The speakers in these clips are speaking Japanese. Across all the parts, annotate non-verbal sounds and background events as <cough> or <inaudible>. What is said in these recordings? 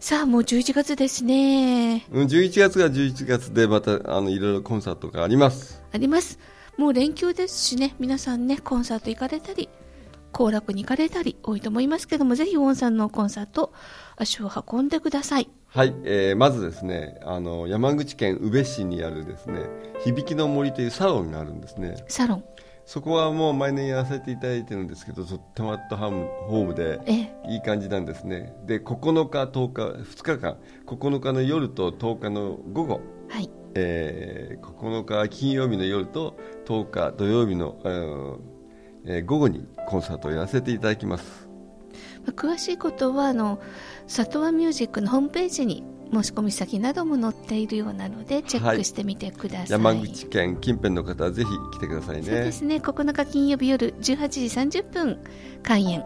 さあもう11月ですね。うん11月が11月でまたあのいろいろコンサートがあります。あります。もう連休ですしね。皆さんねコンサート行かれたり行楽に行かれたり多いと思いますけどもぜひウォンさんのコンサート足を運んでください。はい、えー、まずですねあの山口県宇部市にあるですね響きの森というサロンがあるんですね。サロンそこはもう毎年やらせていただいてるんですけどとってもアットホームでえいい感じなんですね。で9日10日2日間9日の夜と10日の午後。はい。えー、9日金曜日の夜と10日土曜日の、えーえー午後にコンサートをやらせていただきます。まあ詳しいことはあの里和ミュージックのホームページに申し込み先なども載っているようなのでチェックしてみてください、山口県近辺の方はぜひ来てくださいそうでねすね。9日金曜日夜18時30分開演。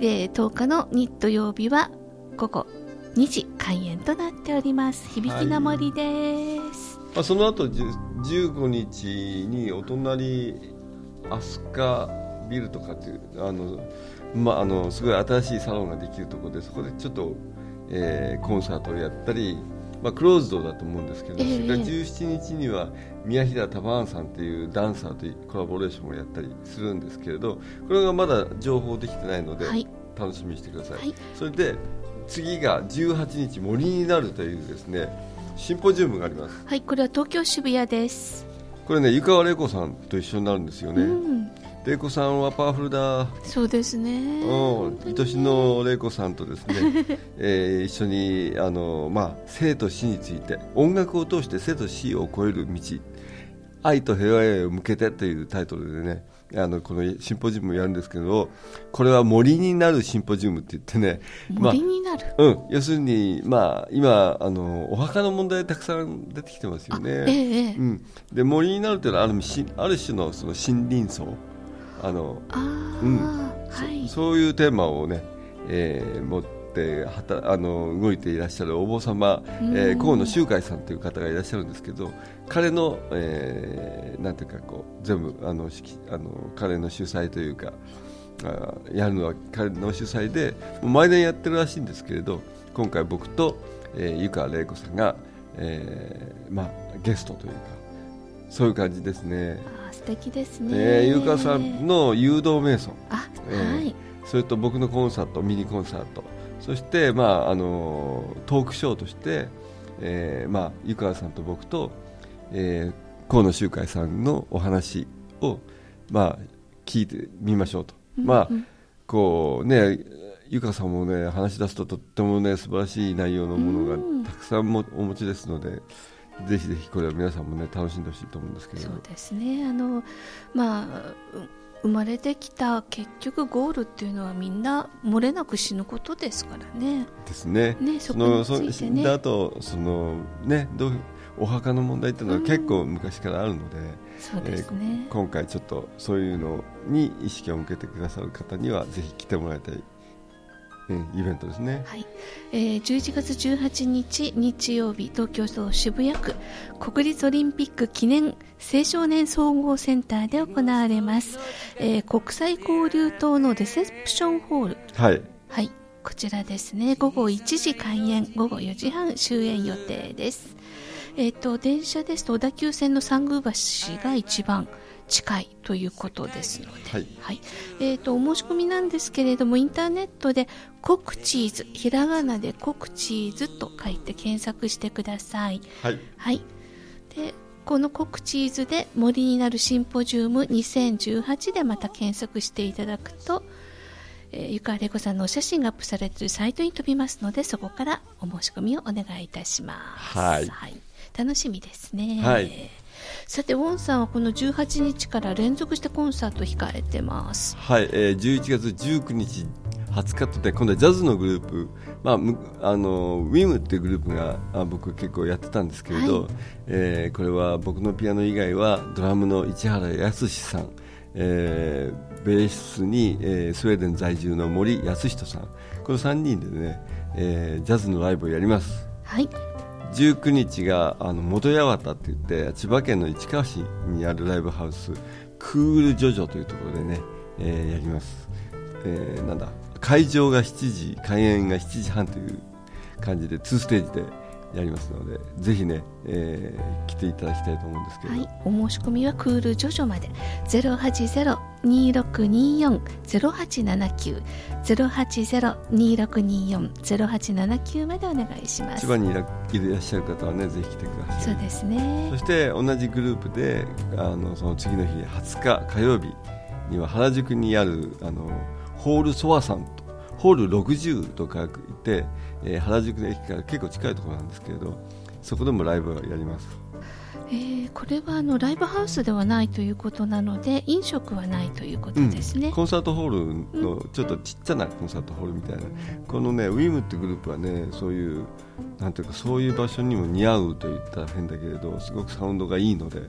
で10日の日土曜日は午後2時開演となっております。響きの森です、まあ、その後じゅ15日にお隣飛鳥ビルとかっていうあの、まあ、あのすごい新しいサロンができるところでそこでちょっと、えーコンサートをやったり、まあ、クローズドだと思うんですけど、ええ。それから17日には宮平タバーンさんというダンサーとコラボレーションをやったりするんですけれどこれがまだ情報できてないので、はい。楽しみにしてください、はい。それで次が18日森になるというですねシンポジウムがあります。はい、これは東京渋谷です、これね湯川玲子さんと一緒になるんですよね、うん玲子さんはパワフルだ。そうですね。うん愛しの玲子さんとですね、<laughs> えー一緒にあの、まあ、生と死について音楽を通して生と死を超える道愛と平和へを向けてというタイトルでねあのこのシンポジウムをやるんですけどこれは森になるシンポジウムって言ってね、まあ森になる、うん、要するに、まあ、今あのお墓の問題たくさん出てきてますよね。ええええ。うん、で森になるというのはあるしある種のその森林層あの、うん。はい。そそういうテーマをね、えー持ってはたあの動いていらっしゃるお坊様、えー河野周海さんという方がいらっしゃるんですけど彼の、えーなんていうかこう全部あの式あの彼の主催というかあやるのは彼の主催で毎年やってるらしいんですけれど今回僕と、えー湯川玲子さんが、えーまあ、ゲストというかそういう感じですね。素敵ですね、えー、ゆうかさんの誘導瞑想、あ、えーはい。それと僕のコンサートミニコンサート。そして、まあ、あのトークショーとして、えーまあ、湯川さんと僕と、えー、河野周海さんのお話を、まあ、聞いてみましょうと、まあこうね湯川さんもね話し出すととってもね素晴らしい内容のものがたくさんもお持ちですので、ぜひぜひこれは皆さんもね楽しんでほしいと思うんですけれどそうですね。あのまあう生まれてきた結局ゴールっていうのはみんな漏れなく死ぬことですからね。ですね。ねそそこについてね。死んだ後そのねどうお墓の問題っていうのは結構昔からあるので、そうですね、今回ちょっとそういうのに意識を向けてくださる方にはぜひ来てもらいたい、うん、イベントですね。はい。えー、11月18日日曜日東京都渋谷区国立オリンピック記念青少年総合センターで行われます、えー国際交流棟のレセプションホール。はい。はい。こちらですね。午後1時開演午後4時半終演予定ですえっ、と電車ですと小田急線の三宮橋が一番近いということですのではい。はい、えー、とお申し込みなんですけれどもインターネットで「コクチーズ」ひらがなで「コクチーズ」と書いて検索してください。はい。はい、でこのコクチーズで森になるシンポジウム2018でまた検索していただくと、えー、ゆかれこさんのお写真がアップされているサイトに飛びますのでそこからお申し込みをお願いいたします。はい楽しみですね。はいさてウォンさんはこの18日から連続してコンサートを控えてます。はい。えー、11月19日20日とで今度はジャズのグループ、まあ、あのウィムっていうグループがあ僕結構やってたんですけれど、はい、えー、これは僕のピアノ以外はドラムの市原康さん、えー、ベースに、えー、スウェーデン在住の森康人さんこの3人でね、えー、ジャズのライブをやります。はい19日があの元八幡って言って千葉県の市川市にあるライブハウスクールジョジョというところでね、えー、やります、えー、なんだ会場が7時開演が7時半という感じで2ステージでやりますのでぜひね、えー、来ていただきたいと思うんですけど、はい、お申し込みはクールジョジョまで。080-2624-0879 080-2624-0879までお願いします。千葉にいらっしゃる方はねぜひ来てください。そうですね。そして同じグループであのその次の日20日火曜日には原宿にあるあのホールソワさんとホール60と書いてえー、原宿の駅から結構近いところなんですけれどそこでもライブをやります。えー、これはあのライブハウスではないということなので飲食はないということですね、うん、コンサートホールのちょっとちっちゃなコンサートホールみたいな、うん、このねウィムってグループはねそういうなんていうかそういう場所にも似合うと言ったら変だけれどすごくサウンドがいいので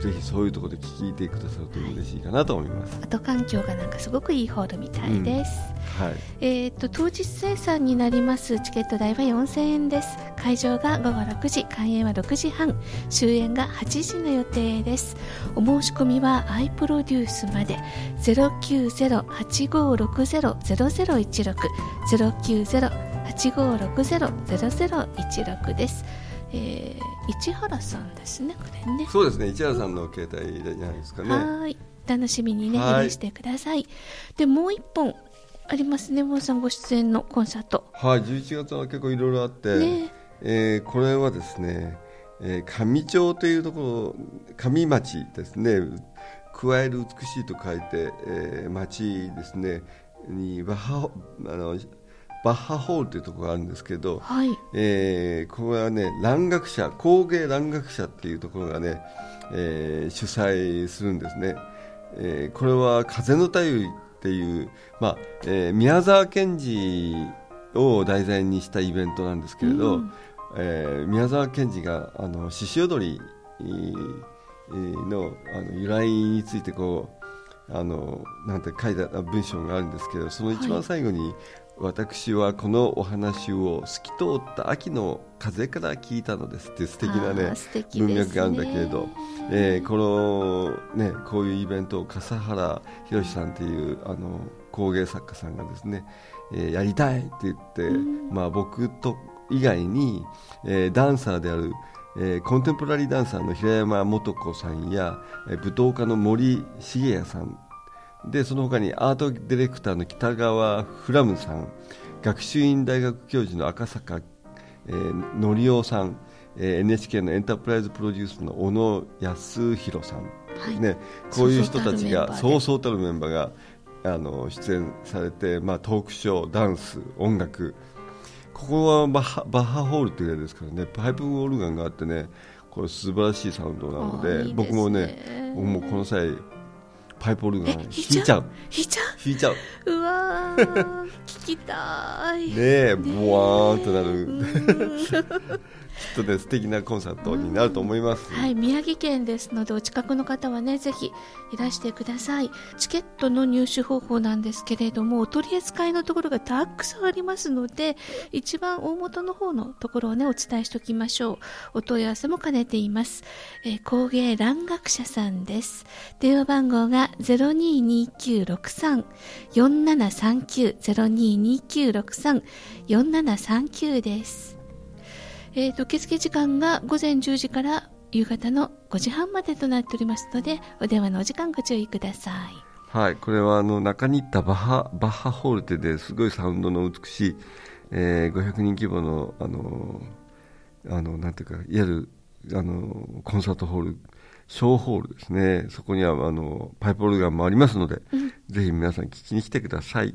ぜひそういうところで聞いてくださると嬉しいかなと思います。後環境がなんかすごくいいホールみたいです。うん、はい。えっ、と当日生産になりますチケット代は4000円です。会場が午後6時、開演は6時半、終演が8時の予定です。お申し込みは i プロデュースまで。090-8560-0016 090-8560-0016です。えー、市原さんですねこれね。そうですね。市原さんの携帯じゃないですかね。はい。楽しみにねい。らしてください。でもう一本ありますね。坊さんご出演のコンサート。はい11月は結構いろいろあって、ね。えー、これはですね、えー、上町というところ上町ですね。加える美しいと書いて、えー、町ですね。にバハあのバッハホールというところがあるんですけど、はい、えー、これはね蘭学者工芸蘭学者っていうところがね、えー、主催するんですね、えー、これは風の便りっていう、まあえー、宮沢賢治を題材にしたイベントなんですけれど、うん、えー、宮沢賢治があの獅子踊りのあの由来についてこうあのなんて書いた文章があるんですけどその一番最後に、私はこのお話を透き通った秋の風から聞いたのですって素敵なね、ね、文脈があるんだけれど、えー、このねこういうイベントを笠原宏さんっていうあの工芸作家さんがですね、えー、やりたいって言って、うん、まあ僕と以外に、えー、ダンサーであるえー、コンテンポラリーダンサーの平山素子さんや、えー、舞踏家の森重也さんでその他にアートディレクターの北川フラムさん学習院大学教授の赤坂、えー、則夫さん、えー、NHK のエンタープライズプロデュースの小野康弘さん、はい、ね、こういう人たちがそうそうたるメンバーがあの出演されて、まあ、トークショー、ダンス、音楽。ここはバッハバッハホールというですからね。パイプオルガンがあってねこれ素晴らしいサウンドなので、ね、僕もね僕もこの際パイプオルガン弾いちゃう？弾いちゃう。弾いちゃう？う。わ <laughs> 聞きたい。ねえボワーンとなる。<laughs> っとね素敵なコンサートになると思います、はい宮城県ですのでお近くの方はねぜひいらしてください。チケットの入手方法なんですけれどもお取り扱いのところがたくさんありますので一番大元の方のところをねお伝えしておきましょう。お問い合わせも兼ねています、えー、工芸蘭学者さんです。電話番号が0229634739 0229634739です。えーと、受付時間が午前10時から夕方の5時半までとなっておりますのでお電話のお時間ご注意ください。はいこれはあの中に行ったバッハバッハホールテですごいサウンドの美しい、えー、500人規模のあのあのなんていうかいわゆるあのコンサートホール小ホールですねそこにはあのパイプオルガンもありますので、うん、ぜひ皆さん聞きに来てください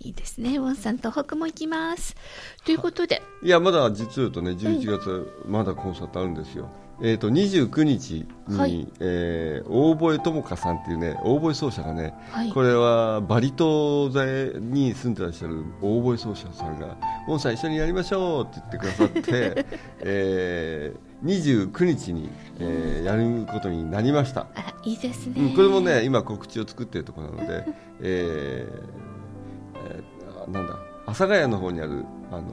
いいですね。ウォンさん東北も行きます。ということで。いや、まだ実を言うとね、11月、まだコンサートあるんですよ。えー、と29日に、はいえー大堀友香さんっていうね大堀奏者がね、はいこれはバリ島でに住んでらっしゃる大堀奏者さんが「モンさん一緒にやりましょう」って言ってくださって、<laughs> えー、29日に、えーやることになりました、あらいいですね、うん、これもね今告知を作っているところなので、えーえーなんだ阿佐ヶ谷の方にあるあの、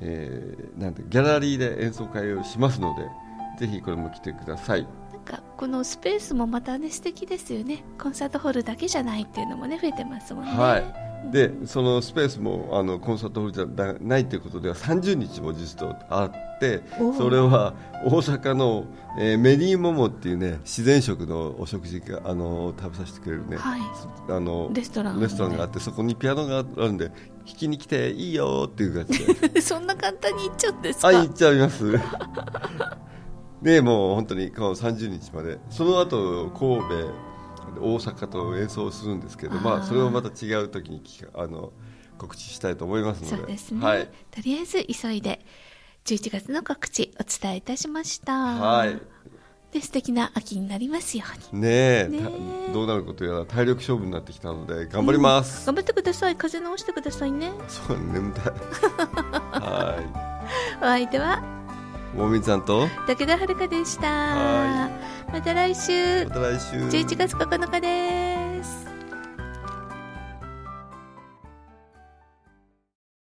えーなんてギャラリーで演奏会をしますのでぜひこれも来てください。なんかこのスペースもまたね素敵ですよね。コンサートホールだけじゃないっていうのもね増えてますもんね。はいでそのスペースもあのコンサートホールじゃないということでは30日も実とあってそれは大阪の、えーメリーモモっていうね自然食のお食事があの食べさせてくれるね、はい。あのレストランレストランがあってそこにピアノがあるんで弾きに来ていいよっていう感じで。<laughs> そんな簡単に言っちゃうんですか？あ行っちゃいます。でもう本当にこの30日まで。その後神戸大阪と演奏するんですけどまあそれをまた違う時にあの告知したいと思いますので。そうですね、はい、とりあえず急いで11月の告知お伝えいたしました。はい。で素敵な秋になりますように。ねどうなることやら体力勝負になってきたので頑張ります、頑張ってください。風邪直してくださいね。そう眠たい。<laughs> はお相手はいもみちゃんと。武田遥でした。はまた来週。また来週。11月9日です